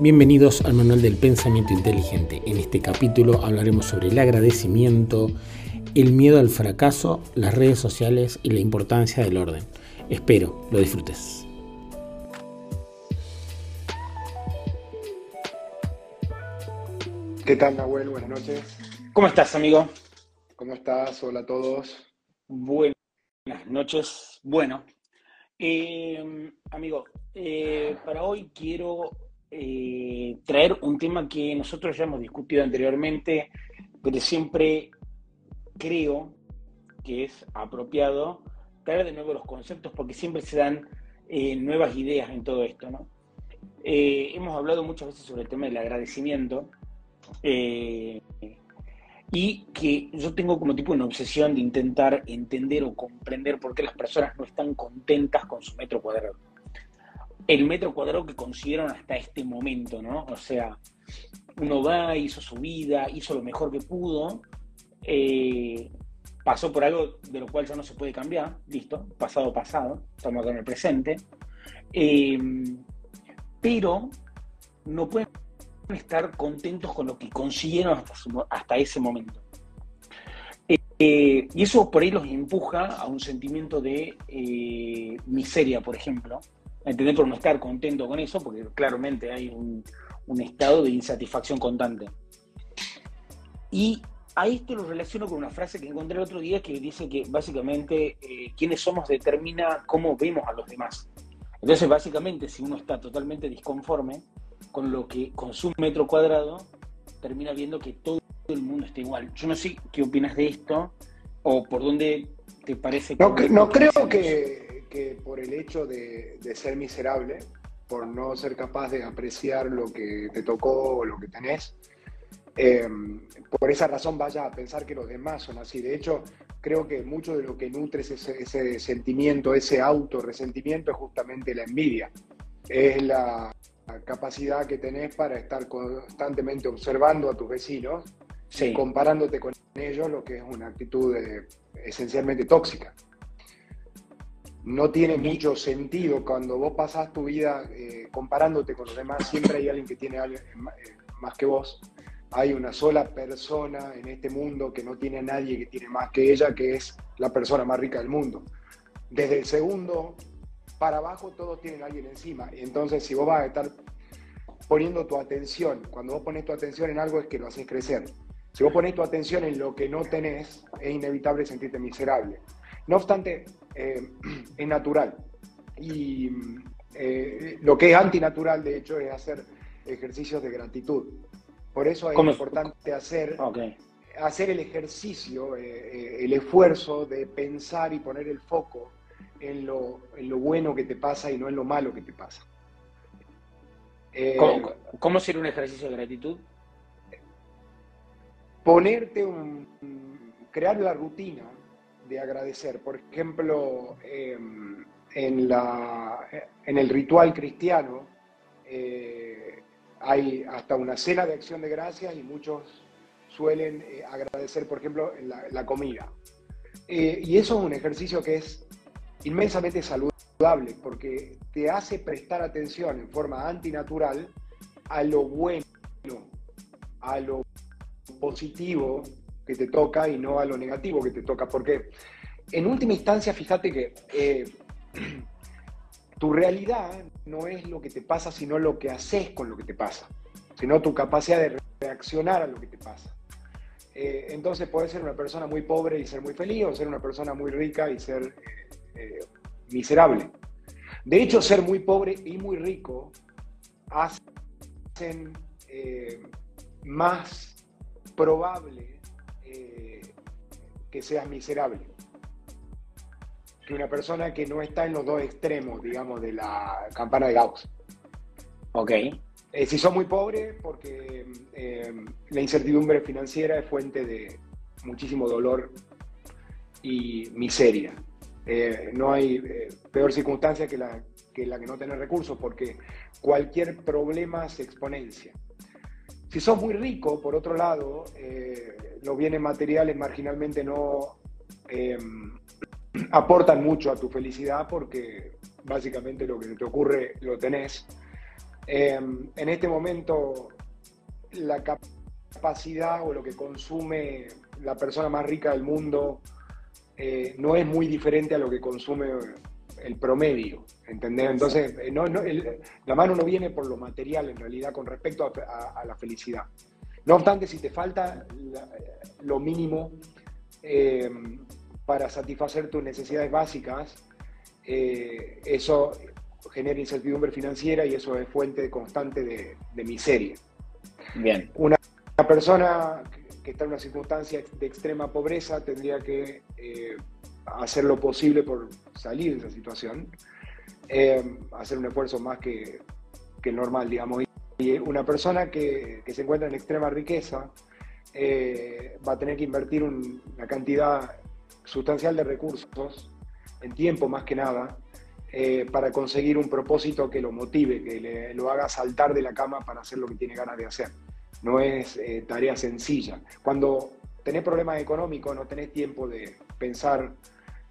Bienvenidos al Manual del Pensamiento Inteligente. En este capítulo hablaremos sobre el agradecimiento, el miedo al fracaso, las redes sociales y la importancia del orden. Espero lo disfrutes. ¿Qué tal, Nahuel? Buenas noches. ¿Cómo estás, amigo? ¿Cómo estás? Hola a todos. Buenas noches. Bueno, eh, amigo, eh, para hoy quiero eh, traer un tema que nosotros ya hemos discutido anteriormente, pero siempre creo que es apropiado traer de nuevo los conceptos porque siempre se dan nuevas ideas en todo esto, ¿no? hemos hablado muchas veces sobre el tema del agradecimiento y que yo tengo como tipo una obsesión de intentar entender o comprender por qué las personas no están contentas con su metro cuadrado. El metro cuadrado que consiguieron hasta este momento, ¿no? O sea, uno va, hizo su vida, hizo lo mejor que pudo, eh, pasó por algo de lo cual ya no se puede cambiar, listo, pasado, pasado, estamos acá en el presente, eh, pero no pueden estar contentos con lo que consiguieron hasta, ese momento. Eh, y eso por ahí los empuja a un sentimiento de eh, miseria, por ejemplo. Entender por no estar contento con eso, porque claramente hay un, estado de insatisfacción constante. Y a esto lo relaciono con una frase que encontré el otro día que dice que básicamente eh, quienes somos determina cómo vemos a los demás. Entonces, básicamente, si uno está totalmente disconforme, con lo que con su metro cuadrado termina viendo que todo el mundo está igual. Yo no sé qué opinas de esto o por dónde te parece que... No, no creo que, que, por el hecho de, de, ser miserable, por no ser capaz de apreciar lo que te tocó o lo que tenés, em, por esa razón vaya a pensar que los demás son así. De hecho, creo que mucho de lo que nutre ese, ese sentimiento, ese autorresentimiento es justamente la envidia. Es la, capacidad que tenés para estar constantemente observando a tus vecinos, comparándote con ellos, lo que es una actitud eh, esencialmente tóxica. No tiene mucho sentido cuando vos pasás tu vida eh, comparándote con los demás, siempre hay alguien que tiene eh, más que vos. Hay una sola persona en este mundo que no tiene a nadie que tiene más que ella, que es la persona más rica del mundo. Desde el segundo para abajo todos tienen a alguien encima. Entonces, si vos vas a estar poniendo tu atención, cuando vos pones tu atención en algo es que lo haces crecer. Si vos pones tu atención en lo que no tenés, es inevitable sentirte miserable. No obstante, eh, es natural. Y eh, lo que es antinatural, de hecho, es hacer ejercicios de gratitud. Por eso es importante hacer, hacer el ejercicio, eh, el esfuerzo de pensar y poner el foco en lo, bueno que te pasa y no en lo malo que te pasa. ¿Cómo, sería un ejercicio de gratitud? Ponerte un. crear la rutina de agradecer. Por ejemplo, em, en, la, en el ritual cristiano eh, hay hasta una cena de acción de gracias y muchos suelen eh, agradecer, por ejemplo, la, la comida. y eso es un ejercicio que es inmensamente saludable porque te hace prestar atención en forma antinatural a lo bueno, a lo positivo que te toca y no a lo negativo que te toca. Porque en última instancia, fíjate que eh, tu realidad no es lo que te pasa, sino lo que haces con lo que te pasa, sino tu capacidad de reaccionar a lo que te pasa. Eh, entonces puedes ser una persona muy pobre y ser muy feliz, o ser una persona muy rica y ser eh, miserable. De hecho, ser muy pobre y muy rico hacen más probable eh, que seas miserable que una persona que no está en los dos extremos, digamos, de la campana de Gauss. Ok. si sos muy pobre, porque la incertidumbre financiera es fuente de muchísimo dolor y miseria. Eh, no hay eh, peor circunstancia que la, que la que no tener recursos, porque cualquier problema se exponencia. Si sos muy rico, por otro lado, eh, los bienes materiales marginalmente no aportan mucho a tu felicidad porque básicamente lo que te ocurre lo tenés. Em, en este momento, la capacidad o lo que consume la persona más rica del mundo eh, no es muy diferente a lo que consume el promedio, ¿entendés? Entonces, eh, no, la mano no viene por lo material en realidad con respecto a, la felicidad. No obstante, si te falta lo mínimo em, para satisfacer tus necesidades básicas, eh, eso genera incertidumbre financiera y eso es fuente constante de, miseria. Bien. Una, persona que está en una circunstancia de extrema pobreza tendría que eh, hacer lo posible por salir de esa situación, eh, hacer un esfuerzo más que, que normal, digamos. Y una persona que, que, se encuentra en extrema riqueza va a tener que invertir una cantidad sustancial de recursos, en tiempo más que nada, eh, para conseguir un propósito que lo motive, que le, lo haga saltar de la cama para hacer lo que tiene ganas de hacer. No es eh, tarea sencilla. Cuando tenés problemas económicos, no tenés tiempo de pensar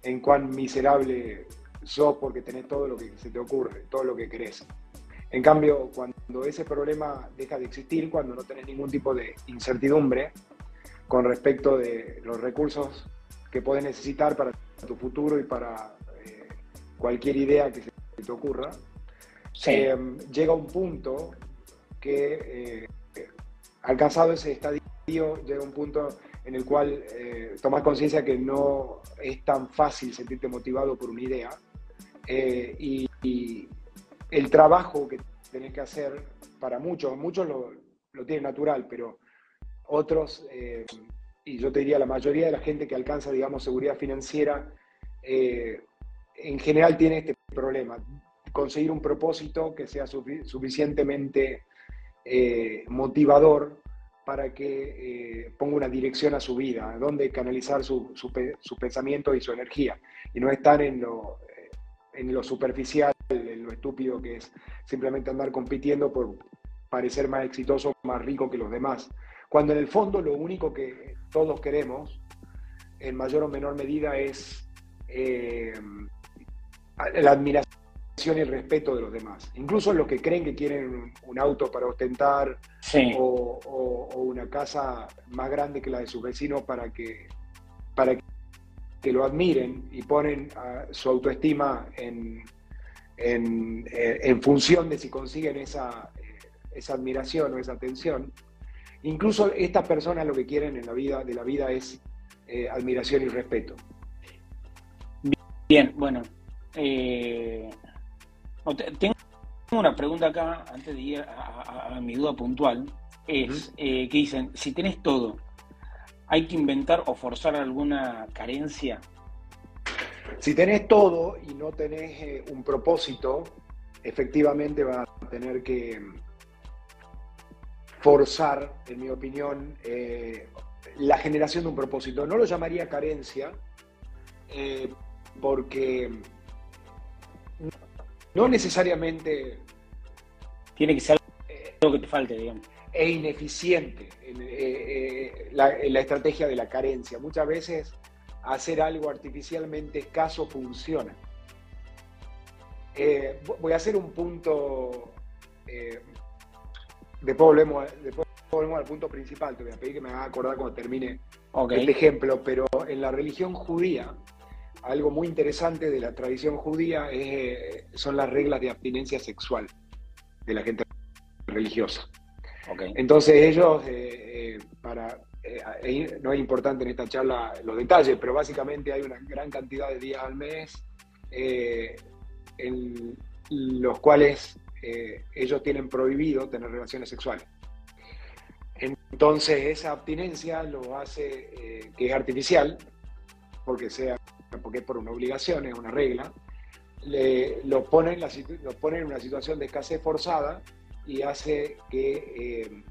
en cuán miserable sos porque tenés todo lo que se te ocurre, todo lo que querés. En cambio, cuando ese problema deja de existir, cuando no tenés ningún tipo de incertidumbre con respecto de los recursos que puedes necesitar para tu futuro y para eh, cualquier idea que se te ocurra, eh, llega un punto que, eh, alcanzado ese estadio, llega un punto en el cual tomas conciencia que no es tan fácil sentirte motivado por una idea y, el trabajo que tenés que hacer para muchos, muchos lo, lo tienen natural, pero otros y yo te diría la mayoría de la gente que alcanza, digamos, seguridad financiera, eh, en general tiene este problema, conseguir un propósito que sea suficientemente eh, motivador para que eh, ponga una dirección a su vida, donde canalizar su, su, pensamiento y su energía, y no estar en lo, en lo superficial, en lo estúpido que es simplemente andar compitiendo por parecer más exitoso, más rico que los demás. Cuando en el fondo lo único que todos queremos, en mayor o menor medida, es eh, la admiración y el respeto de los demás. Incluso los que creen que quieren un, auto para ostentar o, una casa más grande que la de sus vecinos para que, para que lo admiren y ponen su autoestima en, en, función de si consiguen esa, esa admiración o esa atención, Incluso estas personas lo que quieren en la vida, de la vida es eh, admiración y respeto. Bien, bueno. Eh, tengo una pregunta acá, antes de ir a, mi duda puntual. Es eh, que dicen, si tenés todo, ¿hay que inventar o forzar alguna carencia? Si tenés todo y no tenés un propósito, efectivamente vas a tener que forzar, en mi opinión, eh, la generación de un propósito. No lo llamaría carencia, eh, porque no necesariamente... Tiene que ser algo que te falte, digamos. Es ineficiente eh, la, estrategia de la carencia. Muchas veces hacer algo artificialmente escaso funciona. voy a hacer un punto después volvemos, después volvemos al punto principal, te voy a pedir que me hagas acordar cuando termine este ejemplo, pero en la religión judía, algo muy interesante de la tradición judía es, son las reglas de abstinencia sexual de la gente religiosa. Entonces ellos, eh, eh, para, eh, no es importante en esta charla los detalles, pero básicamente hay una gran cantidad de días al mes en los cuales eh, ellos tienen prohibido tener relaciones sexuales. Entonces esa abstinencia lo hace eh, que es artificial, porque, sea, porque es por una obligación, es una regla, le, lo, pone en la, pone en una situación de escasez forzada y hace que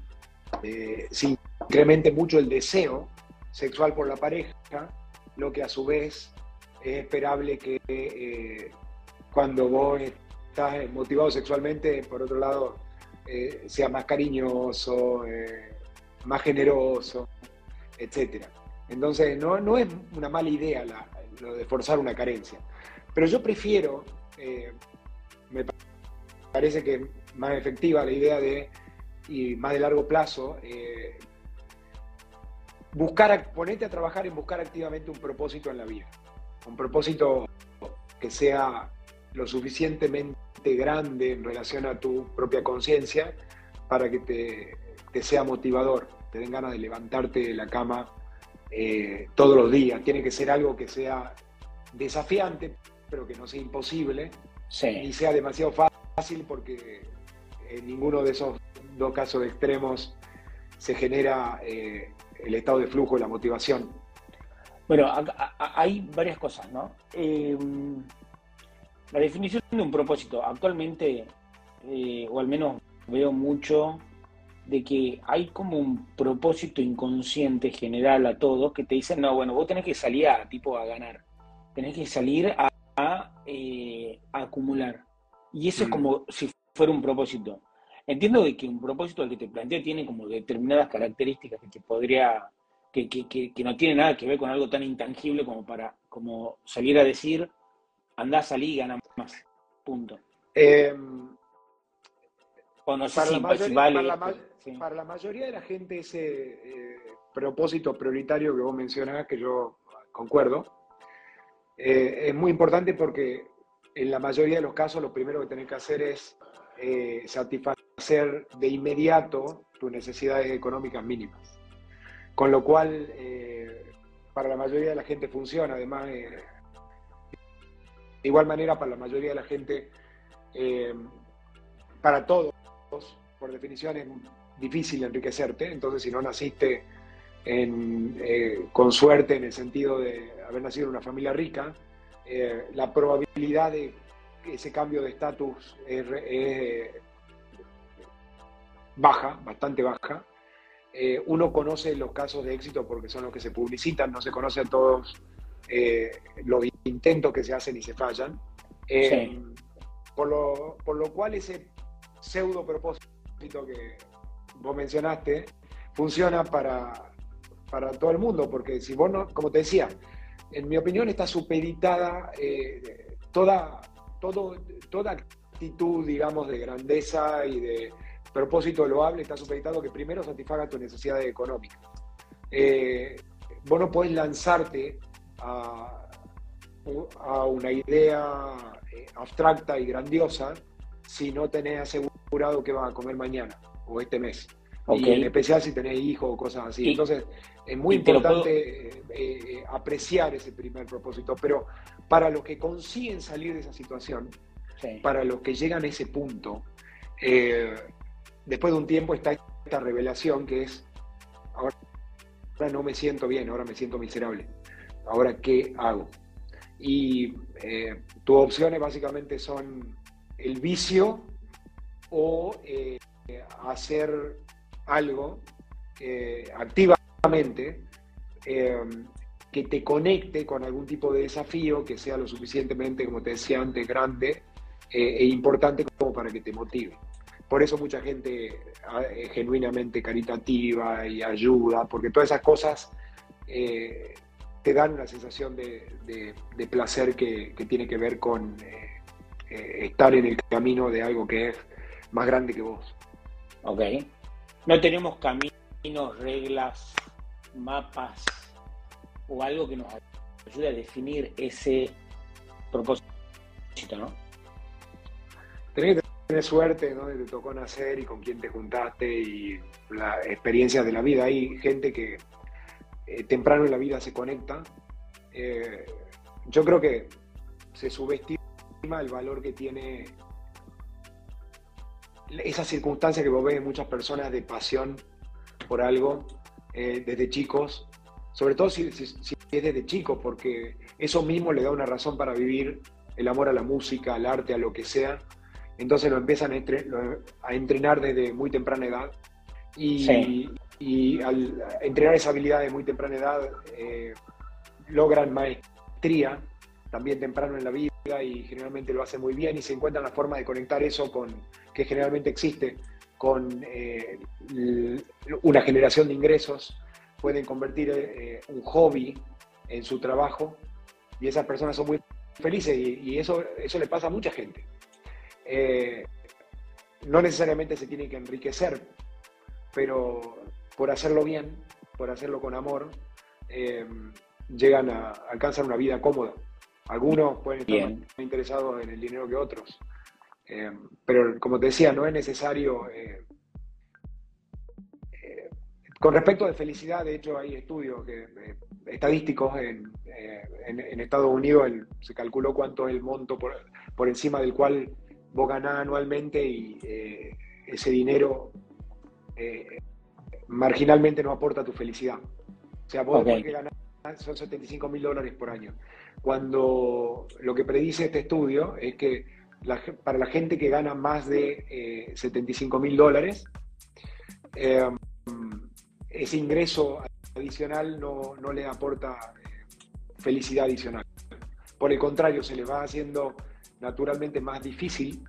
eh, se incremente mucho el deseo sexual por la pareja, lo que a su vez es esperable que cuando vos estás eh, motivado sexualmente, por otro lado, eh, sea más cariñoso, eh, más generoso, etc. Entonces, no, no, es una mala idea lo de forzar una carencia. Pero yo prefiero, me parece que más efectiva la idea de, y más de largo plazo, eh, buscar, ponerte a trabajar en buscar activamente un propósito en la vida. Un propósito que sea lo suficientemente grande en relación a tu propia conciencia para que te, sea motivador, te den ganas de levantarte de la cama eh, todos los días. Tiene que ser algo que sea desafiante, pero que no sea imposible, ni sea demasiado fácil, porque en ninguno de esos dos casos extremos se genera eh, el estado de flujo y la motivación. Bueno, hay varias cosas, ¿no? Eh, la definición de un propósito. Actualmente, eh, o al menos veo mucho de que hay como un propósito inconsciente general a todos que te dicen, no, bueno, vos tenés que salir a tipo a ganar, tenés que salir a, eh, acumular. Y eso es mm. como si fuera un propósito. Entiendo de que un propósito al que te planteo tiene como determinadas características que podría, que, que, no tiene nada que ver con algo tan intangible como para como salir a decir, andá, salí y gana más. Punto. Eh, para, la mayoría, de la gente ese eh, propósito prioritario que vos mencionás, que yo concuerdo, eh, es muy importante porque en la mayoría de los casos lo primero que tenés que hacer es eh, satisfacer de inmediato tus necesidades económicas mínimas. Con lo cual, para la mayoría de la gente funciona. Además, de igual manera, para la mayoría de la gente, para todos, por definición es difícil enriquecerte, entonces si no naciste eh, con suerte en el sentido de haber nacido en una familia rica, eh, la probabilidad de ese cambio de estatus es, baja, bastante baja. Eh, uno conoce los casos de éxito porque son los que se publicitan, no se conocen todos los intentos que se hacen y se fallan. Por, lo, por lo cual ese pseudo propósito que vos mencionaste funciona para, para todo el mundo, porque si vos no, como te decía, en mi opinión está supeditada eh, toda, todo, toda actitud, digamos, de grandeza y de propósito loable está supeditado que primero satisfaga tus necesidades económicas. Eh, vos no podés lanzarte a, a una idea eh, abstracta y grandiosa si no tenés asegurado que vas a comer mañana o este mes. Y en especial si tenés hijos o cosas así. Entonces, es muy importante eh, eh, apreciar ese primer propósito. Pero para los que consiguen salir de esa situación, para los que llegan a ese punto, eh, después de un tiempo está esta revelación que es, ahora no me siento bien, ahora me siento miserable. Ahora, ¿qué hago? Y tus opciones básicamente son el vicio o hacer algo eh, activamente eh, que te conecte con algún tipo de desafío que sea lo suficientemente, como te decía antes, grande e importante como para que te motive. Por eso mucha gente es genuinamente caritativa y ayuda, porque todas esas cosas te dan una sensación de, placer que, tiene que ver con eh, estar en el camino de algo que es más grande que vos. Ok. No tenemos caminos, reglas, mapas o algo que nos ayude a definir ese propósito, ¿no? Tenés que tener suerte, ¿no? te tocó nacer y con quién te juntaste y las experiencias de la vida. Hay gente que eh, temprano en la vida se conecta. Eh, yo creo que se subestima el valor que tiene esa circunstancia que vos ves en muchas personas de pasión por algo eh, desde chicos, sobre todo si, es desde chicos, porque eso mismo le da una razón para vivir el amor a la música, al arte, a lo que sea. Entonces lo empiezan a, entrenar desde muy temprana edad y, al entrenar esa habilidad de muy temprana edad eh, logran maestría también temprano en la vida y generalmente lo hace muy bien y se encuentran la forma de conectar eso con, que generalmente existe, con eh, una generación de ingresos, pueden convertir eh, un hobby en su trabajo y esas personas son muy felices y, eso, eso le pasa a mucha gente. Eh, no necesariamente se tienen que enriquecer, pero por hacerlo bien, por hacerlo con amor, eh, llegan a alcanzar una vida cómoda. Algunos pueden estar más interesados en el dinero que otros. Eh, pero como te decía, no es necesario... Eh, con respecto de felicidad, de hecho hay estudios que, estadísticos en, en, Estados Unidos, se calculó cuánto es el monto por, por encima del cual vos ganás anualmente y ese dinero marginalmente no aporta tu felicidad. O sea, vos okay. que ganar son 75 mil dólares por año. Cuando lo que predice este estudio es que para la gente que gana más de 75 eh, mil dólares, eh, ese ingreso adicional no, no le aporta eh, felicidad adicional. Por el contrario, se le va haciendo naturalmente más difícil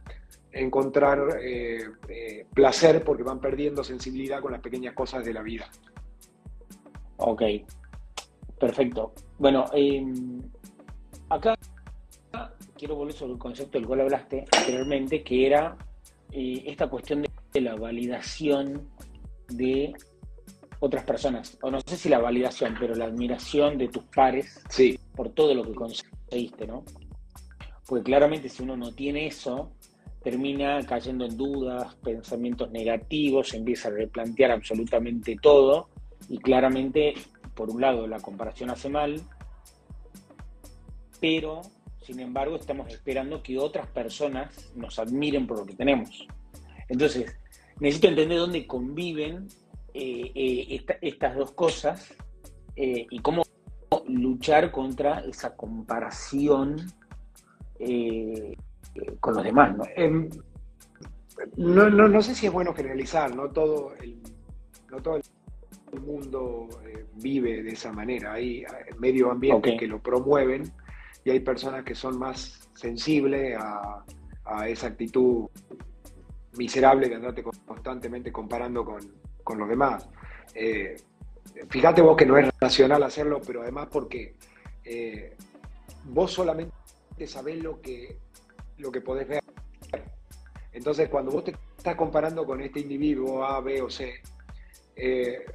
encontrar eh, eh, placer porque van perdiendo sensibilidad con las pequeñas cosas de la vida. Ok, perfecto. Bueno, em, acá quiero volver sobre el concepto del cual hablaste anteriormente, que era eh, esta cuestión de la validación de otras personas, o no sé si la validación, pero la admiración de tus pares sí. por todo lo que conseguiste, ¿no? Porque claramente si uno no tiene eso, termina cayendo en dudas, pensamientos negativos, empieza a replantear absolutamente todo y claramente, por un lado, la comparación hace mal, pero, sin embargo, estamos esperando que otras personas nos admiren por lo que tenemos. Entonces, necesito entender dónde conviven eh, eh, estas dos cosas eh, y cómo luchar contra esa comparación con los demás, em, ¿no? no, no, sé si es bueno generalizar, no todo no todo el mundo eh, vive de esa manera. Hay eh, medio ambiente que lo promueven y hay personas que son más sensibles a, esa actitud miserable de andarte constantemente comparando con, los demás. Eh, fíjate vos que no es racional hacerlo, pero además porque vos solamente sabés lo que lo que podés ver. Entonces, cuando vos te estás comparando con este individuo A, B o C, eh,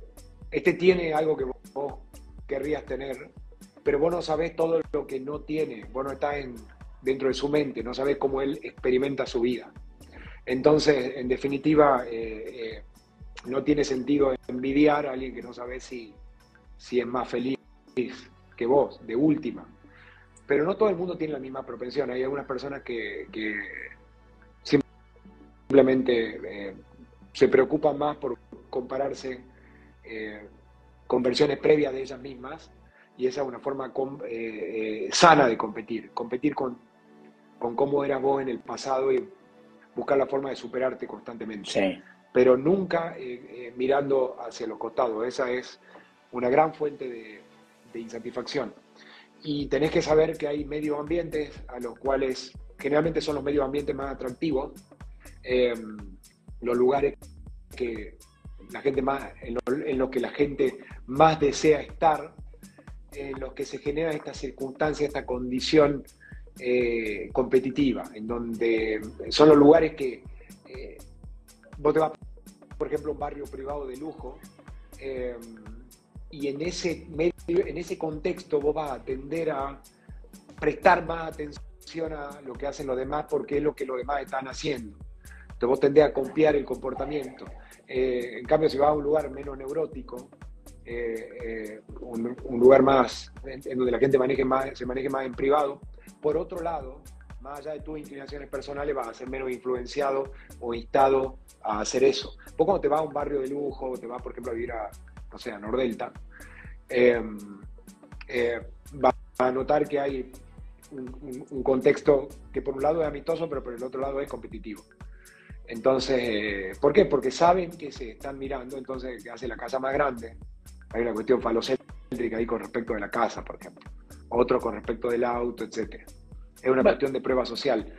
este tiene algo que vos querrías tener, pero vos no sabés todo lo que no tiene, vos no estás en, dentro de su mente, no sabés cómo él experimenta su vida. Entonces, en definitiva, eh, eh, no tiene sentido envidiar a alguien que no sabe si, si es más feliz que vos, de última pero no todo el mundo tiene la misma propensión. Hay algunas personas que, simplemente eh, se preocupan más por compararse eh, con versiones previas de ellas mismas y esa es una forma eh, sana de competir, competir con, con cómo eras vos en el pasado y buscar la forma de superarte constantemente. Pero nunca mirando hacia los costados. Esa es una gran fuente de, de insatisfacción y tenés que saber que hay medio ambientes a los cuales generalmente son los medios ambientes más atractivos, em, los lugares que la gente más, en, los que la gente más desea estar, en los que se genera esta circunstancia, esta condición eh, competitiva, en donde son los lugares que eh, vos te vas, por ejemplo, un barrio privado de lujo, em, y en ese, medio, en ese contexto vos vas a tender a prestar más atención a lo que hacen los demás porque es lo que los demás están haciendo. Entonces vos tendés a copiar el comportamiento. Eh, en cambio, si vas a un lugar menos neurótico, eh, eh, un, lugar más en, donde la gente maneje más, se maneje más en privado, por otro lado, más allá de tus inclinaciones personales, vas a ser menos influenciado o instado a hacer eso. Vos cuando te vas a un barrio de lujo, te vas, por ejemplo, a vivir a, o sea, Nordelta, eh, eh, va a notar que hay un, contexto que por un lado es amistoso, pero por el otro lado es competitivo. Entonces, eh, ¿por qué? Porque saben que se están mirando, entonces que hace la casa más grande. Hay una cuestión falocéntrica ahí con respecto de la casa, por ejemplo. Otro con respecto del auto, etc. Es una cuestión de prueba social.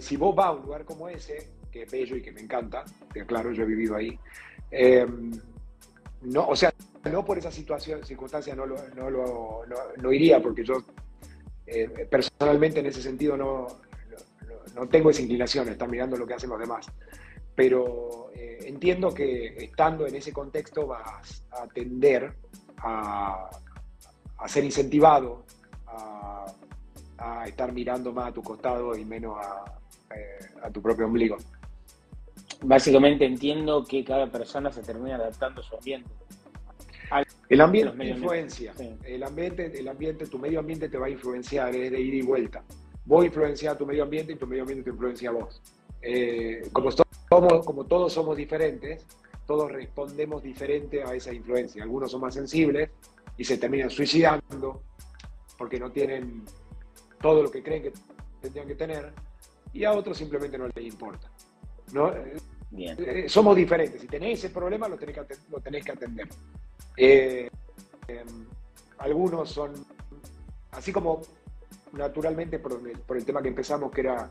si vos vas a un lugar como ese, que es bello y que me encanta, que claro, yo he vivido ahí, no, o sea, no por esa situación, circunstancia no lo, no no, iría, porque yo eh, personalmente en ese sentido no, no, tengo esa inclinación, estar mirando lo que hacen los demás. pero eh, entiendo que estando en ese contexto vas a tender a, ser incentivado a, estar mirando más a tu costado y menos eh, a, tu propio ombligo. Básicamente entiendo que cada persona se termina adaptando a su ambiente. el ambiente influencia. El ambiente, el ambiente, tu medio ambiente te va a influenciar, es de ida y vuelta. Vos influencias a tu medio ambiente y tu medio ambiente te influencia a vos. Eh, como, somos, como todos somos diferentes, todos respondemos diferente a esa influencia. Algunos son más sensibles y se terminan suicidando porque no tienen todo lo que creen que tendrían que tener y a otros simplemente no les importa. ¿no? Bien. Eh, somos diferentes. Si tenéis ese problema, lo tenéis que, lo tenéis que atender. Eh, em, algunos son, así como naturalmente por el, por el tema que empezamos, que era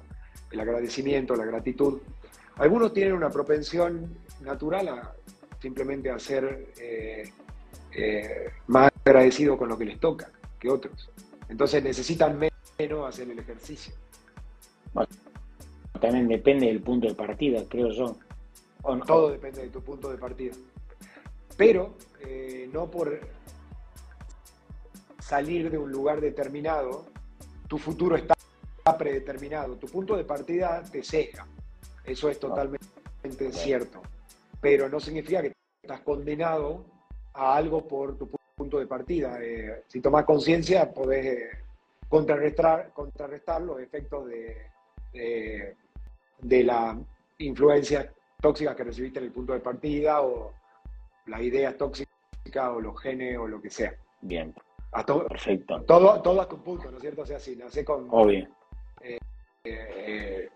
el agradecimiento, la gratitud, algunos tienen una propensión natural a simplemente a ser eh, eh, más agradecidos con lo que les toca que otros. Entonces necesitan menos hacer el ejercicio. también depende del punto de partida, creo yo. Todo depende de tu punto de partida. Pero eh, no por salir de un lugar determinado, tu futuro está predeterminado. Tu punto de partida te ceja. Eso es totalmente cierto. Pero no significa que estás condenado a algo por tu punto de partida. Eh, si tomas conciencia, podés eh, contrarrestar, contrarrestar los efectos de, de, la influencia tóxica que recibiste en el punto de partida o las ideas tóxicas o los genes o lo que sea. Bien. Perfecto. Todo, todo a punto, ¿no es cierto? O sea, si nace con. Obvio. Eh,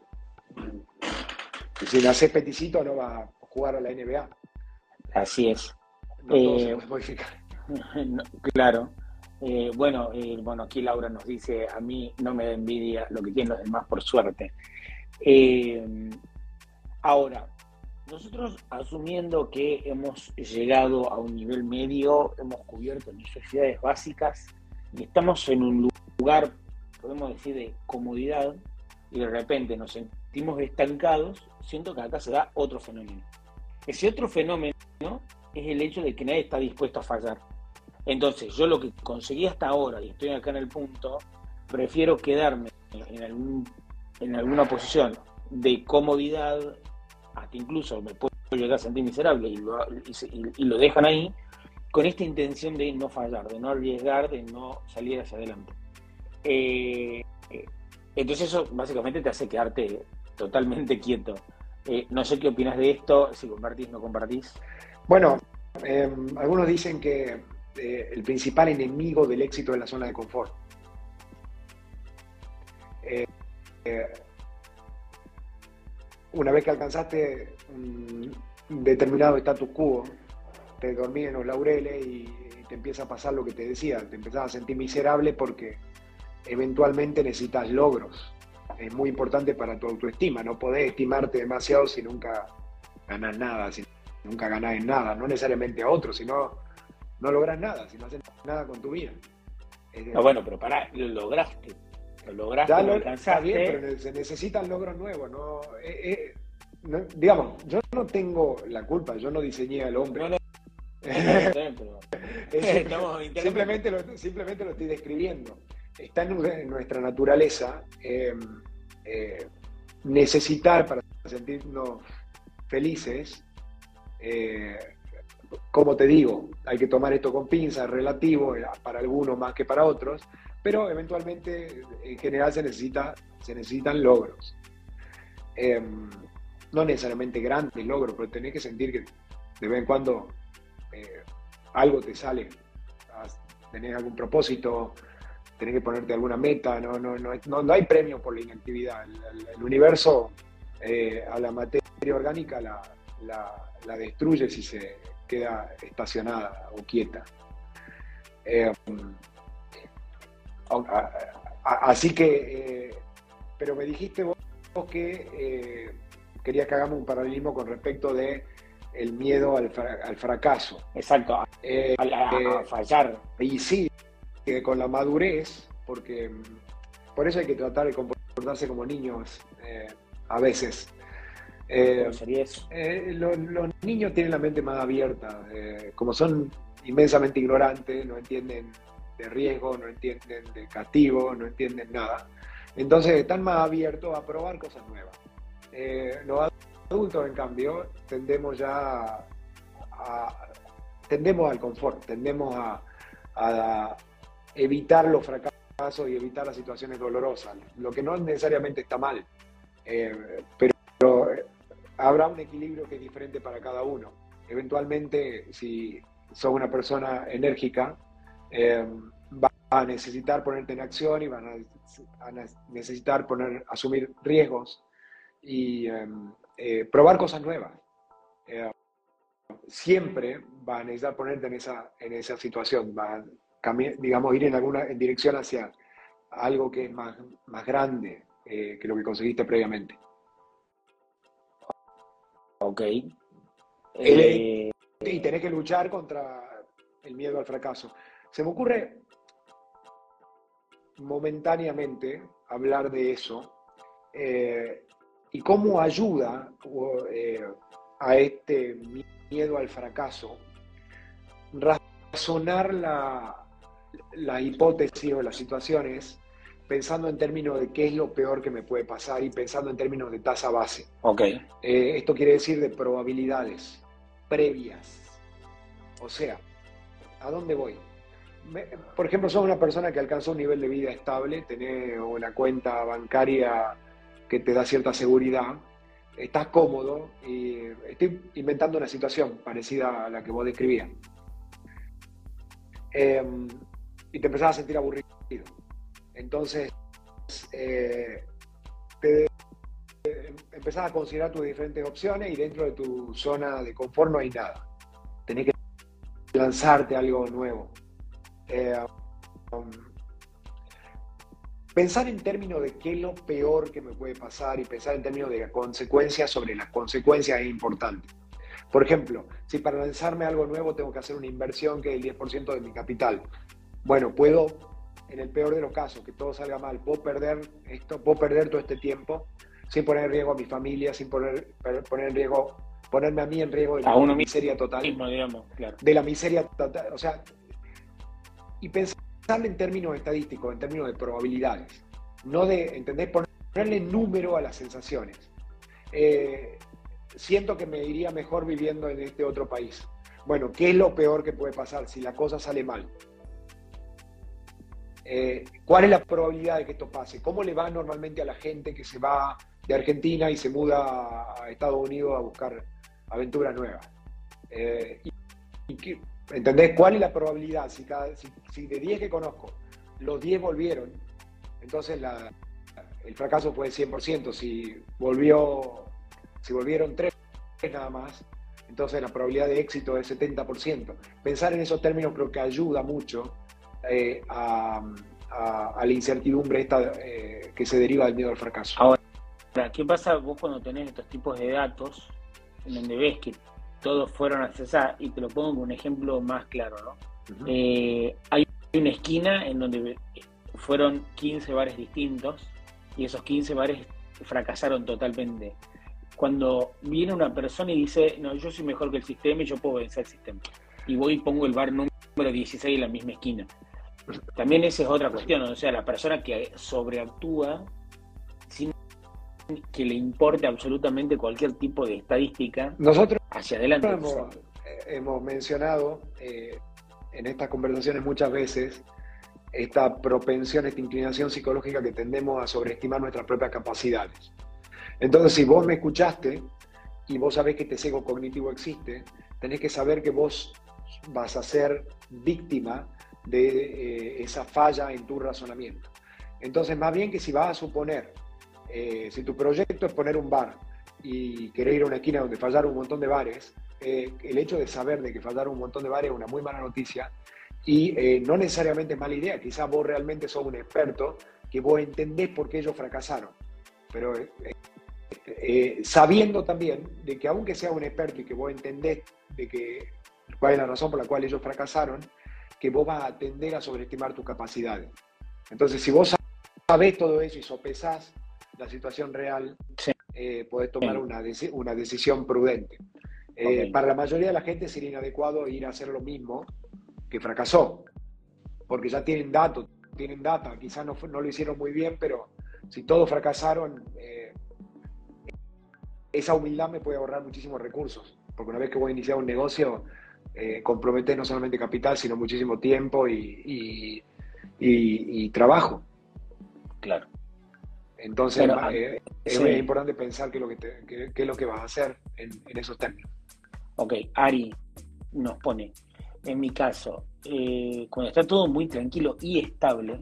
si nace peticito no va a jugar a la NBA. Así es. No eh, modificar. claro. Eh, bueno, eh, bueno, aquí Laura nos dice, a mí no me da envidia lo que tienen los demás por suerte. ahora, nosotros asumiendo que hemos llegado a un nivel medio, hemos cubierto necesidades básicas y estamos en un lugar, podemos decir, de comodidad y de repente nos sentimos estancados, siento que acá se da otro fenómeno. Ese otro fenómeno es el hecho de que nadie está dispuesto a fallar. Entonces, yo lo que conseguí hasta ahora, y estoy acá en el punto, prefiero quedarme en, en alguna posición de comodidad, hasta incluso me puedo llegar a sentir miserable y lo, dejan ahí, con esta intención de no fallar, de no arriesgar, de no salir hacia adelante. Eh, entonces eso básicamente te hace quedarte totalmente quieto. Eh, no sé qué opinas de esto, si compartís, no compartís. Bueno, em, algunos dicen que eh, el principal enemigo del éxito es la zona de confort. Una vez que alcanzaste un determinado status quo, te dormís en los laureles y te empieza a pasar lo que te decía, te empezás a sentir miserable porque eventualmente necesitas logros es muy importante para tu autoestima. No podés estimarte demasiado si nunca ganas nada, si nunca ganás en nada, no necesariamente a otros, sino no logras nada, si no haces nada con tu vida. No, bueno, pero pará, lo lograste. Lo lograste, lo, alcanzaste. pero se necesitan logros nuevos. Eh, eh, ¿no? digamos, yo no tengo la culpa, yo no diseñé al hombre. simplemente, lo, simplemente lo estoy describiendo. Está en nuestra naturaleza eh, eh, necesitar para sentirnos felices, eh, como te digo, hay que tomar esto con pinzas, relativo para algunos más que para otros, pero eventualmente en general se, necesita, se necesitan logros. Em, no necesariamente grandes logros, pero tenés que sentir que de vez en cuando algo te sale, tenés algún propósito, tenés que ponerte alguna meta, no, no, no, no hay premio por la inactividad. El, universo eh, a la materia orgánica la, la, destruye si se queda estacionada o quieta. Eh, así que, eh, pero me dijiste vos, que querías que hagamos un paralelismo con respecto de el miedo al, fracaso. Exacto, a, a fallar. Y sí, con la madurez, porque por eso hay que tratar de comportarse como niños eh, a veces. Eh, eh, los, niños tienen la mente más abierta, eh, como son inmensamente ignorantes, no entienden de riesgo, no entienden de castigo, no entienden nada. Entonces están más abiertos a probar cosas nuevas. los adultos, en cambio, tendemos ya a, tendemos al confort, tendemos a, evitar los fracasos y evitar las situaciones dolorosas, lo que no necesariamente está mal, pero habrá un equilibrio que es diferente para cada uno. Eventualmente, si sos una persona enérgica, eh, va a necesitar ponerte en acción y van a, necesitar poner, asumir riesgos y em, eh, probar cosas nuevas. Eh, siempre va a necesitar ponerte en esa, en esa situación, va a digamos, ir en alguna en dirección hacia algo que es más, más grande que lo que conseguiste previamente. Ok. Eh, y tenés que luchar contra el miedo al fracaso. Se me ocurre momentáneamente hablar de eso eh, y cómo ayuda eh, a este miedo al fracaso razonar la, la hipótesis o las situaciones pensando en términos de qué es lo peor que me puede pasar y pensando en términos de tasa base. Ok. Eh, esto quiere decir de probabilidades previas. O sea, ¿a dónde voy? Por ejemplo, sos una persona que alcanzó un nivel de vida estable, tenés una cuenta bancaria que te da cierta seguridad, estás cómodo y estoy inventando una situación parecida a la que vos describías. Em, y te empezás a sentir aburrido entonces, eh, empezás a considerar tus diferentes opciones y dentro de tu zona de confort no hay nada. Tenés que lanzarte algo nuevo. Eh, um, pensar en términos de qué es lo peor que me puede pasar y pensar en términos de consecuencias sobre las consecuencias es importante. Por ejemplo, si para lanzarme algo nuevo tengo que hacer una inversión que es el 10% de mi capital, bueno, puedo en el peor de los casos, que todo salga mal, puedo perder esto, puedo perder todo este tiempo sin poner en riesgo a mi familia, sin poner, poner en riesgo, ponerme a mí en riesgo de la miseria total. digamos, De la miseria total. O sea, y pensar en términos estadísticos, en términos de probabilidades, no de, ¿entendés? Ponerle número a las sensaciones. Eh, siento que me iría mejor viviendo en este otro país. Bueno, ¿qué es lo peor que puede pasar si la cosa sale mal? Eh, ¿Cuál es la probabilidad de que esto pase? ¿Cómo le va normalmente a la gente que se va de Argentina y se muda a Estados Unidos a buscar aventuras nuevas? Eh, ¿Entendés? ¿Cuál es la probabilidad? Si, de 10 que conozco, los 10 volvieron, entonces el fracaso fue de 100%. Si, volvió, si volvieron 3 nada más, entonces la probabilidad de éxito es 70%. Pensar en esos términos creo que ayuda mucho eh, a, la incertidumbre eh, que se deriva del miedo al fracaso. Ahora, ¿qué pasa vos cuando tenés estos tipos de datos en donde ves que todos fueron a cesar? Y te lo pongo como un ejemplo más claro, ¿no? Eh, hay una esquina en donde fueron 15 bares distintos y esos 15 bares fracasaron totalmente. Cuando viene una persona y dice, no, yo soy mejor que el sistema y yo puedo vencer el sistema. Y voy y pongo el bar número 16 en la misma esquina. También esa es otra cuestión, o sea, la persona que sobreactúa que le importe absolutamente cualquier tipo de estadística Nosotros hacia adelante. Hemos, mencionado eh, en estas conversaciones muchas veces esta propensión, esta inclinación psicológica que tendemos a sobreestimar nuestras propias capacidades. Entonces, si vos me escuchaste y vos sabés que este sesgo cognitivo existe, tenés que saber que vos vas a ser víctima de eh, esa falla en tu razonamiento. Entonces, más bien que si vas a suponer, eh, si tu proyecto es poner un bar y querer ir a una esquina donde fallaron un montón de bares, eh, el hecho de saber de que fallaron un montón de bares es una muy mala noticia y no necesariamente es mala idea. Quizás vos realmente sos un experto que vos entendés por qué ellos fracasaron. Pero sabiendo también de que aunque sea un experto y que vos entendés de que cuál es la razón por la cual ellos fracasaron, que vos vas a tender a sobreestimar tus capacidades. Entonces, si vos sabés todo eso y sopesás la situación real, eh, podés tomar una, una decisión prudente. Eh, para la mayoría de la gente sería inadecuado ir a hacer lo mismo que fracasó, porque ya tienen datos, tienen data, quizás no, no lo hicieron muy bien, pero si todos fracasaron, eh, esa humildad me puede ahorrar muchísimos recursos, porque una vez que voy a iniciar un negocio, eh, comprometes no solamente capital, sino muchísimo tiempo y, trabajo. Claro. Entonces eh, es muy importante pensar qué es lo que, es lo que vas a hacer en, esos términos. Ok, Ari nos pone, en mi caso, eh, cuando está todo muy tranquilo y estable,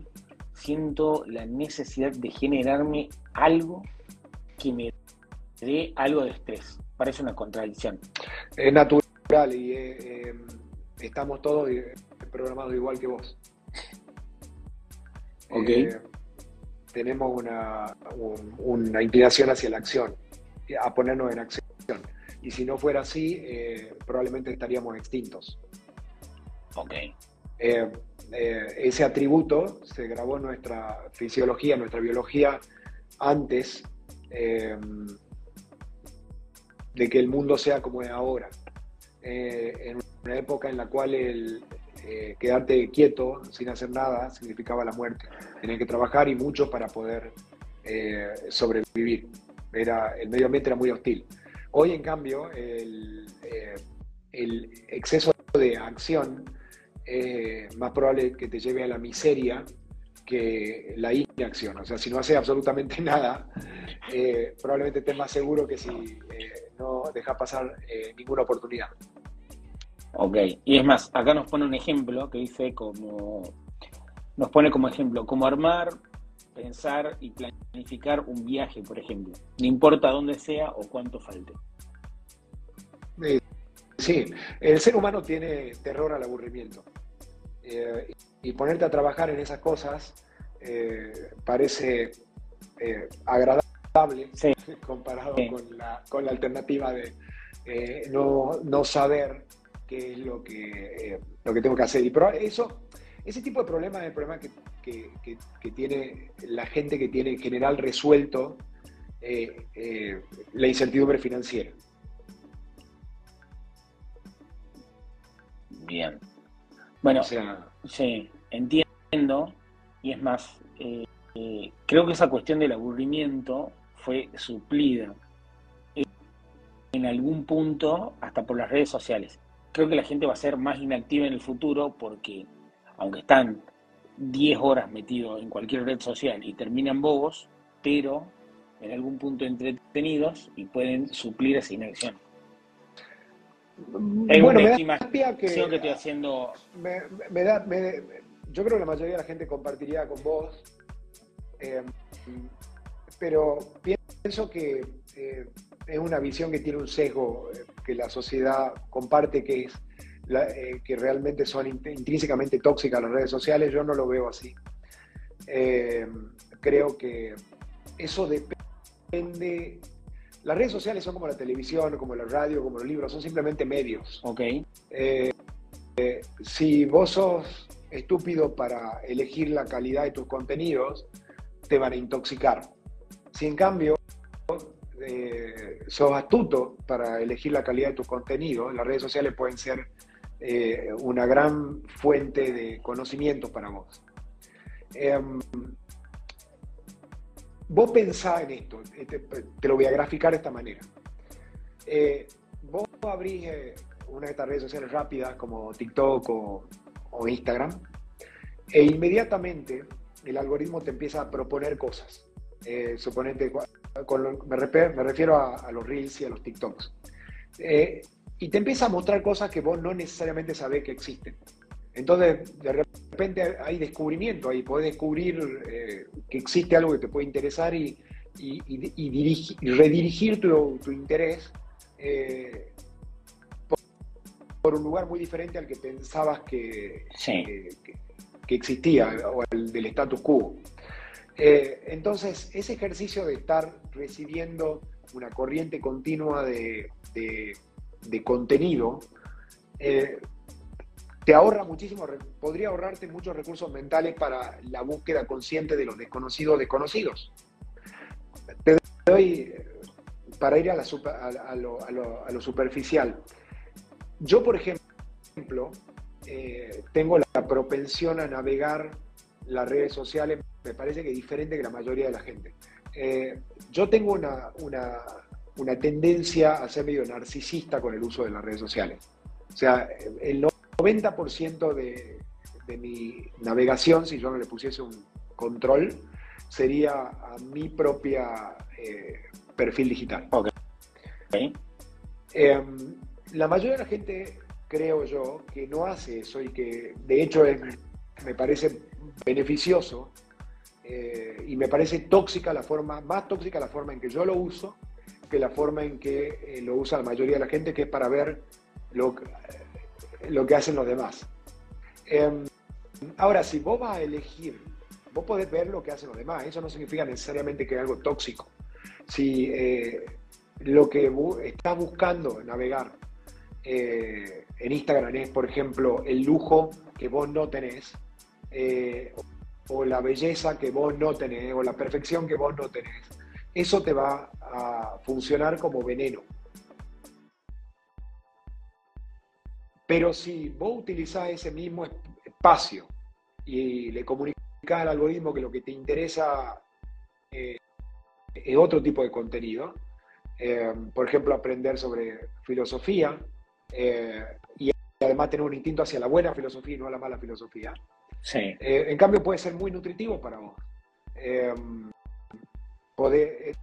siento la necesidad de generarme algo que me dé algo de estrés. Parece una contradicción. Es natural y eh, estamos todos programados igual que vos. Ok tenemos una, una inclinación hacia la acción, a ponernos en acción. Y si no fuera así, eh, probablemente estaríamos extintos. Ok. Eh, eh, ese atributo se grabó en nuestra fisiología, en nuestra biología, antes de que el mundo sea como es ahora. en una época en la cual el, eh, quedarte quieto sin hacer nada significaba la muerte. Tenías que trabajar y mucho para poder eh, sobrevivir. Era, el medio ambiente era muy hostil. Hoy, en cambio, el, eh, exceso de acción es más probable que te lleve a la miseria que la inacción. O sea, si no haces absolutamente nada, probablemente estés más seguro que si no dejas pasar ninguna oportunidad. Ok, y es más, acá nos pone un ejemplo que dice como, nos pone como ejemplo, cómo armar, pensar y planificar un viaje, por ejemplo. No importa dónde sea o cuánto falte. Sí, el ser humano tiene terror al aburrimiento. Eh, y ponerte a trabajar en esas cosas eh, parece eh, agradable comparado Con, la, con, la, alternativa de no, no saber qué es lo que, eh, lo que tengo que hacer. Y eso, ese tipo de problemas es el problema que, tiene la gente que tiene en general resuelto eh, eh, la incertidumbre financiera. Bien. Bueno, sí, entiendo. Y es más, creo que esa cuestión del aburrimiento fue suplida en algún punto hasta por las redes sociales creo que la gente va a ser más inactiva en el futuro porque, aunque están 10 horas metidos en cualquier red social y terminan bobos, pero en algún punto entretenidos y pueden suplir esa inacción. Es bueno, una me que, estoy haciendo. Me, da, yo creo que la mayoría de la gente compartiría con vos, eh, pero pienso que eh, es una visión que tiene un sesgo eh, que la sociedad comparte, que es eh, que realmente son intrínsecamente tóxicas las redes sociales. Yo no lo veo así. Eh, creo que eso depende. Las redes sociales son como la televisión, como la radio, como los libros, son simplemente medios. Ok. si vos sos estúpido para elegir la calidad de tus contenidos, te van a intoxicar. Si en cambio eh, sos astuto para elegir la calidad de tus contenidos, las redes sociales pueden ser eh, una gran fuente de conocimiento para vos. Em, vos pensás en esto, te, te, lo voy a graficar de esta manera. Eh, vos abrís una de estas redes sociales rápidas como TikTok o, o Instagram e inmediatamente el algoritmo te empieza a proponer cosas. suponete me, refiero a, los Reels y a los TikToks. Eh, y te empieza a mostrar cosas que vos no necesariamente sabés que existen. Entonces, de repente hay descubrimiento, ahí podés descubrir eh, que existe algo que te puede interesar y, redirigir tu, interés eh, por, un lugar muy diferente al que pensabas que, que existía o al del status quo. Eh, entonces, ese ejercicio de estar recibiendo una corriente continua de, contenido, eh, te ahorra muchísimo, podría ahorrarte muchos recursos mentales para la búsqueda consciente de los desconocidos desconocidos. Te doy, para ir a, lo, superficial. Yo, por ejemplo, eh, tengo la propensión a navegar las redes sociales, me parece que es diferente que la mayoría de la gente. Eh, yo tengo una, una, tendencia a ser medio narcisista con el uso de las redes sociales. O sea, el 90% de, de mi navegación, si yo no le pusiese un control, sería a mi propia eh, perfil digital. Em, la mayoría de la gente, creo yo, que no hace eso y que de hecho me parece beneficioso eh, y me parece tóxica la forma, más tóxica la forma en que yo lo uso que la forma en que eh, lo usa la mayoría de la gente, que es para ver lo, lo que hacen los demás. Em, ahora, si vos vas a elegir, vos podés ver lo que hacen los demás, eso no significa necesariamente que es algo tóxico. Si eh, lo que estás buscando navegar eh, en Instagram es, por ejemplo, el lujo que vos no tenés, eh, o la belleza que vos no tenés, o la perfección que vos no tenés, eso te va a funcionar como veneno. Pero si vos utilizás ese mismo espacio y le comunicas al algoritmo que lo que te interesa es otro tipo de contenido, eh, por ejemplo, aprender sobre filosofía eh, y además tener un instinto hacia la buena filosofía y no la mala filosofía. Sí. Eh, en cambio, puede ser muy nutritivo para vos. Puede,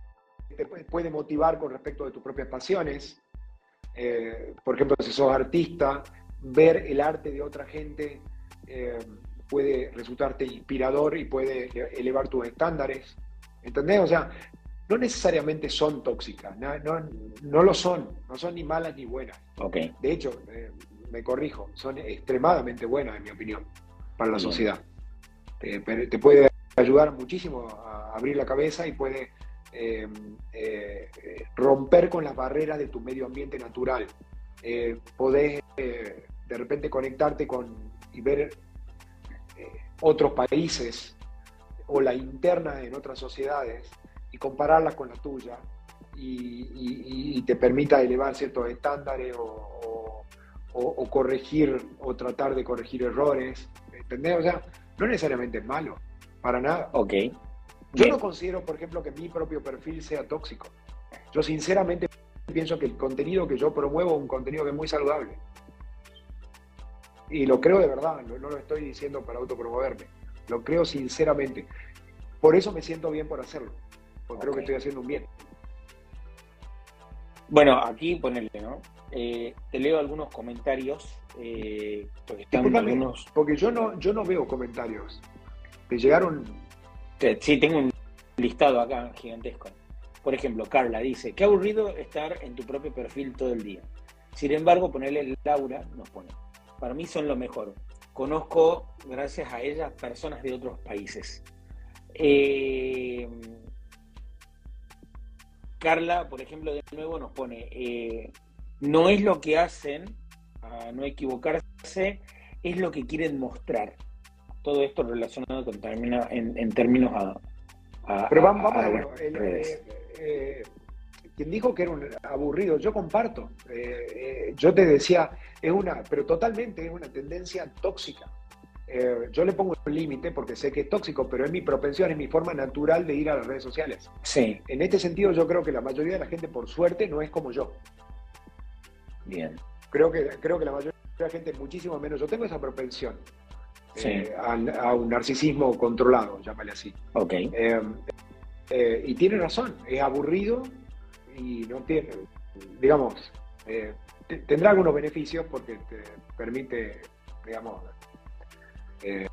te puede motivar con respecto de tus propias pasiones. por ejemplo, si sos artista, ver el arte de otra gente puede resultarte inspirador y puede elevar tus estándares. ¿Entendés? O sea, no necesariamente son tóxicas, no, no, lo son, no son ni malas ni buenas. Okay. De hecho, eh, me corrijo, son extremadamente buenas, en mi opinión, para la sociedad. te puede ayudar muchísimo a abrir la cabeza y puede eh, eh, romper con las barreras de tu medio ambiente natural. podés de repente conectarte con y ver otros países o la interna en otras sociedades y compararlas con la tuya y, te permita elevar ciertos estándares o, corregir o tratar de corregir errores. ¿Entendés? O sea, no necesariamente es malo, para nada. Ok. Yo no considero, por ejemplo, que mi propio perfil sea tóxico. Yo sinceramente pienso que el contenido que yo promuevo es un contenido que es muy saludable. Y lo creo de verdad, no, no lo estoy diciendo para autopromoverme. Lo creo sinceramente. Por eso me siento bien por hacerlo porque creo que estoy haciendo un bien. Bueno, aquí ponerle, ¿no? Eh, te leo algunos comentarios. Eh, porque están algunos... Porque yo no, yo no veo comentarios. ¿Te llegaron? Sí, tengo un listado acá gigantesco. Por ejemplo, Carla dice, qué aburrido estar en tu propio perfil todo el día. Sin embargo, ponerle Laura nos pone. Para mí son lo mejor. Conozco, gracias a ellas, personas de otros países. Eh, Carla, por ejemplo, de nuevo nos pone, eh, no es lo que hacen, a no equivocarse, es lo que quieren mostrar. Todo esto relacionado con en, términos a, Pero vamos, a, ver, eh, eh, quien dijo que era un aburrido, yo comparto. yo te decía, es una, pero totalmente es una tendencia tóxica. Eh, yo le pongo un límite porque sé que es tóxico, pero es mi propensión, es mi forma natural de ir a las redes sociales. Sí. En este sentido, yo creo que la mayoría de la gente, por suerte, no es como yo. Bien. Creo que, creo que la mayoría de la gente, muchísimo menos. Yo tengo esa propensión eh, a, un narcisismo controlado, llámale así. Ok. Eh, y tiene razón, es aburrido y no tiene, digamos, tendrá algunos beneficios porque te permite, digamos, eh,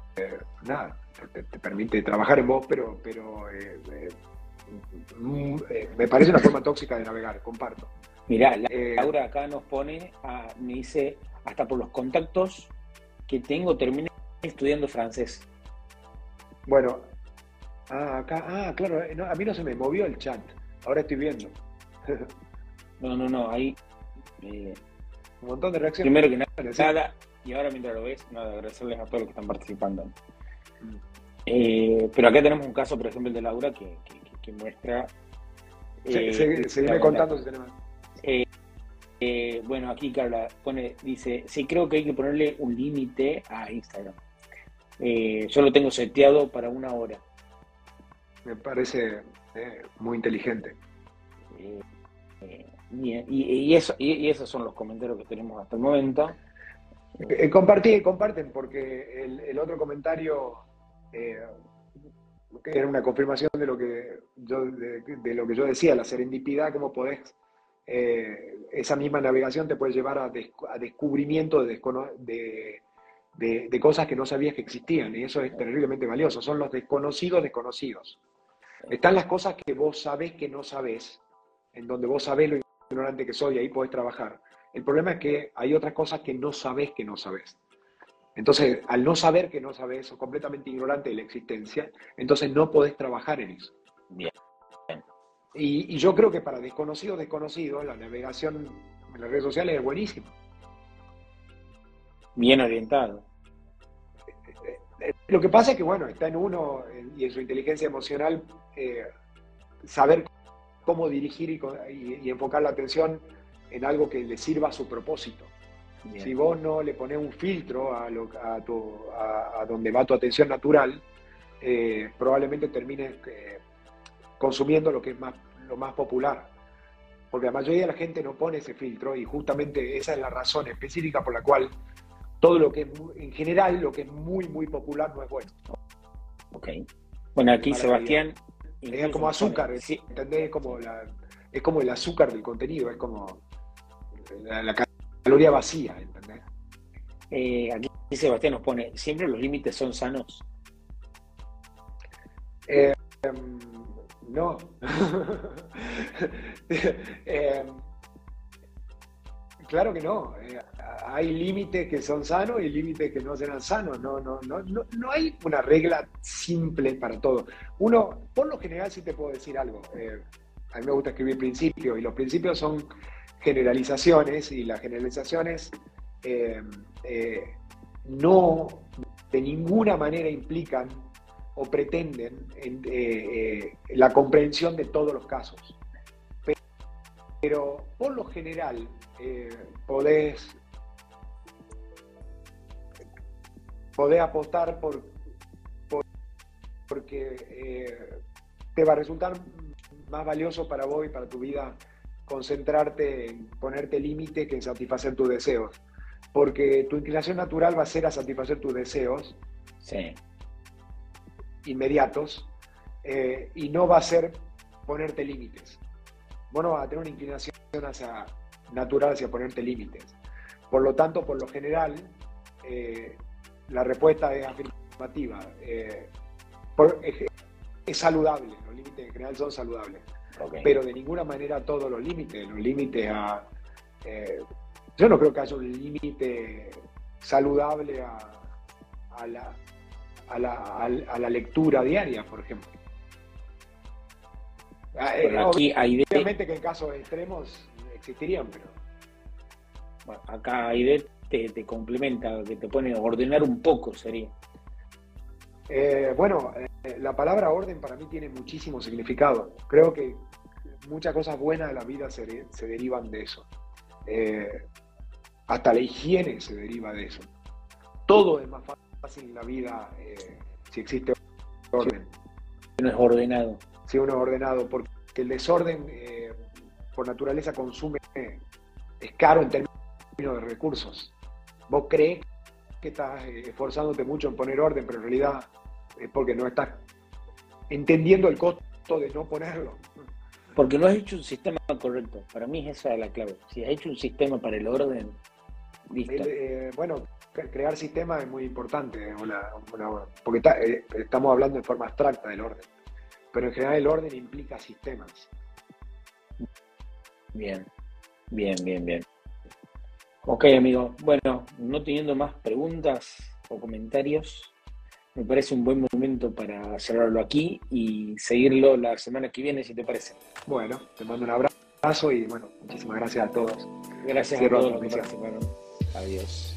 nada, te, permite trabajar en vos, pero, pero eh, mm, eh, me parece una forma tóxica de navegar, comparto. Mirá, Laura acá nos pone, me dice, hasta por los contactos que tengo, terminé estudiando francés. Bueno, ah, acá, ah, claro, a mí no se me movió el chat, ahora estoy viendo. no, no, no, ahí... Un montón de reacciones. Primero que nada, y ahora mientras lo ves, nada, agradecerles a todos los que están participando. Eh, pero acá tenemos un caso, por ejemplo, el de Laura, que, muestra Eh, seguime contando si tenemos. Eh, eh, bueno, aquí Carla pone, dice, sí creo que hay que ponerle un límite a Instagram. Eh, yo lo tengo seteado para una hora. Me parece muy inteligente. Y, eso, y, esos son los comentarios que tenemos hasta el momento. compartí, comparten, porque el, otro comentario era una confirmación de lo que yo, de, lo que yo decía, la serendipidad, cómo podés, eh, esa misma navegación te puede llevar a, descubrimiento de, cosas que no sabías que existían, y eso es terriblemente valioso, son los desconocidos desconocidos. Están las cosas que vos sabés que no sabés, en donde vos sabés lo ignorante que soy, ahí podés trabajar. El problema es que hay otras cosas que no sabés que no sabés. Entonces, al no saber que no sabes o completamente ignorante de la existencia, entonces no podés trabajar en eso. Bien. Y, yo creo que para desconocidos desconocidos, la navegación en las redes sociales es buenísima. Bien orientado. Lo que pasa es que, bueno, está en uno y en su inteligencia emocional eh, saber cómo dirigir y enfocar la atención en algo que le sirva a su propósito. Si vos no le pones un filtro a, a, donde va tu atención natural, eh, probablemente termines eh, consumiendo lo que es más, lo más popular. Porque la mayoría de la gente no pone ese filtro y justamente esa es la razón específica por la cual todo lo que es, en general, lo que es muy, muy popular no es bueno. Ok. Bueno, aquí Sebastián... Es como azúcar, ¿entendés? Es como, es como el azúcar del contenido, es como la, la caloría vacía, ¿entendés? Eh, aquí Sebastián nos pone, ¿siempre los límites son sanos? Eh, em, no. Em, claro que no. Eh, hay límites que son sanos y límites que no serán sanos. No, no, no, no, hay una regla simple para todo. Uno, por lo general, sí te puedo decir algo. a mí me gusta escribir principios y los principios son generalizaciones y las generalizaciones eh, eh, no de ninguna manera implican o pretenden eh, la comprensión de todos los casos. Pero, por lo general podés, podés apostar por, porque te va a resultar más valioso para vos y para tu vida concentrarte en ponerte límite que en satisfacer tus deseos. Porque tu inclinación natural va a ser a satisfacer tus deseos inmediatos eh, y no va a ser ponerte límites. Vos no vas a tener una inclinación hacia, natural hacia ponerte límites. Por lo tanto, por lo general, eh, la respuesta es afirmativa. Eh, es saludable, los límites en general son saludables pero de ninguna manera todos los límites, los límites a... Yo no creo que haya un límite saludable a, a, la, a, la, a, la, lectura diaria, por ejemplo. Ah, eh, aquí hay obviamente que en casos extremos existirían, pero... Bueno, acá Aide te, te complementa, que te pone a ordenar un poco, sería. Eh, bueno, la palabra orden para mí tiene muchísimo significado. Creo que muchas cosas buenas de la vida se, derivan de eso. Eh, hasta la higiene se deriva de eso. Todo es más fácil en la vida eh, si existe orden. Si uno es ordenado. Si uno es ordenado, porque el desorden eh, por naturaleza consume, es caro en términos de recursos. Vos crees que estás esforzándote mucho en poner orden, pero en realidad es porque no estás entendiendo el costo de no ponerlo. Porque no has hecho un sistema correcto. Para mí esa es la clave. Si has hecho un sistema para el orden, listo. Eh, bueno, crear sistemas es muy importante, porque eh, estamos hablando en forma abstracta del orden. Pero en general el orden implica sistemas. Bien, bien, bien, bien. Ok, amigo. Bueno, no teniendo más preguntas o comentarios, me parece un buen momento para cerrarlo aquí y seguirlo la semana que viene, si te parece. Bueno, te mando un abrazo y bueno, muchísimas gracias a todos. Gracias a todos. Adiós.